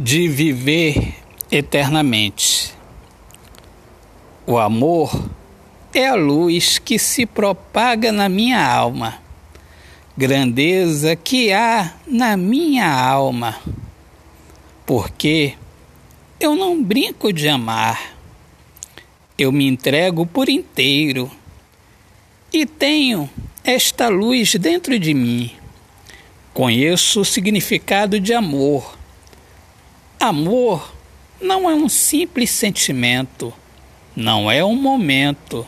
de viver eternamente. O amor é a luz que se propaga na minha alma, grandeza que há na minha alma, porque eu não brinco de amar, eu me entrego por inteiro. E tenho esta luz dentro de mim. Conheço o significado de amor Amor não é um simples sentimento, não é um momento.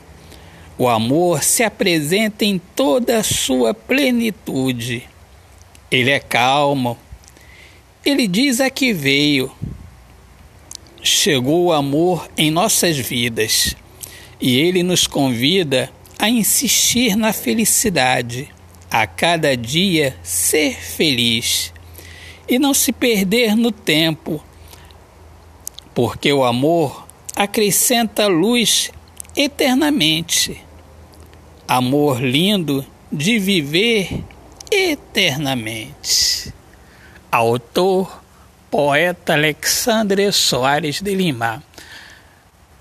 O amor se apresenta em toda a sua plenitude. Ele é calmo. Ele diz a que veio. Chegou o amor em nossas vidas e ele nos convida a insistir na felicidade, a cada dia ser feliz e não se perder no tempo, porque o amor acrescenta luz eternamente. Amor lindo de viver eternamente. Autor, poeta Alexandre Soares de Lima.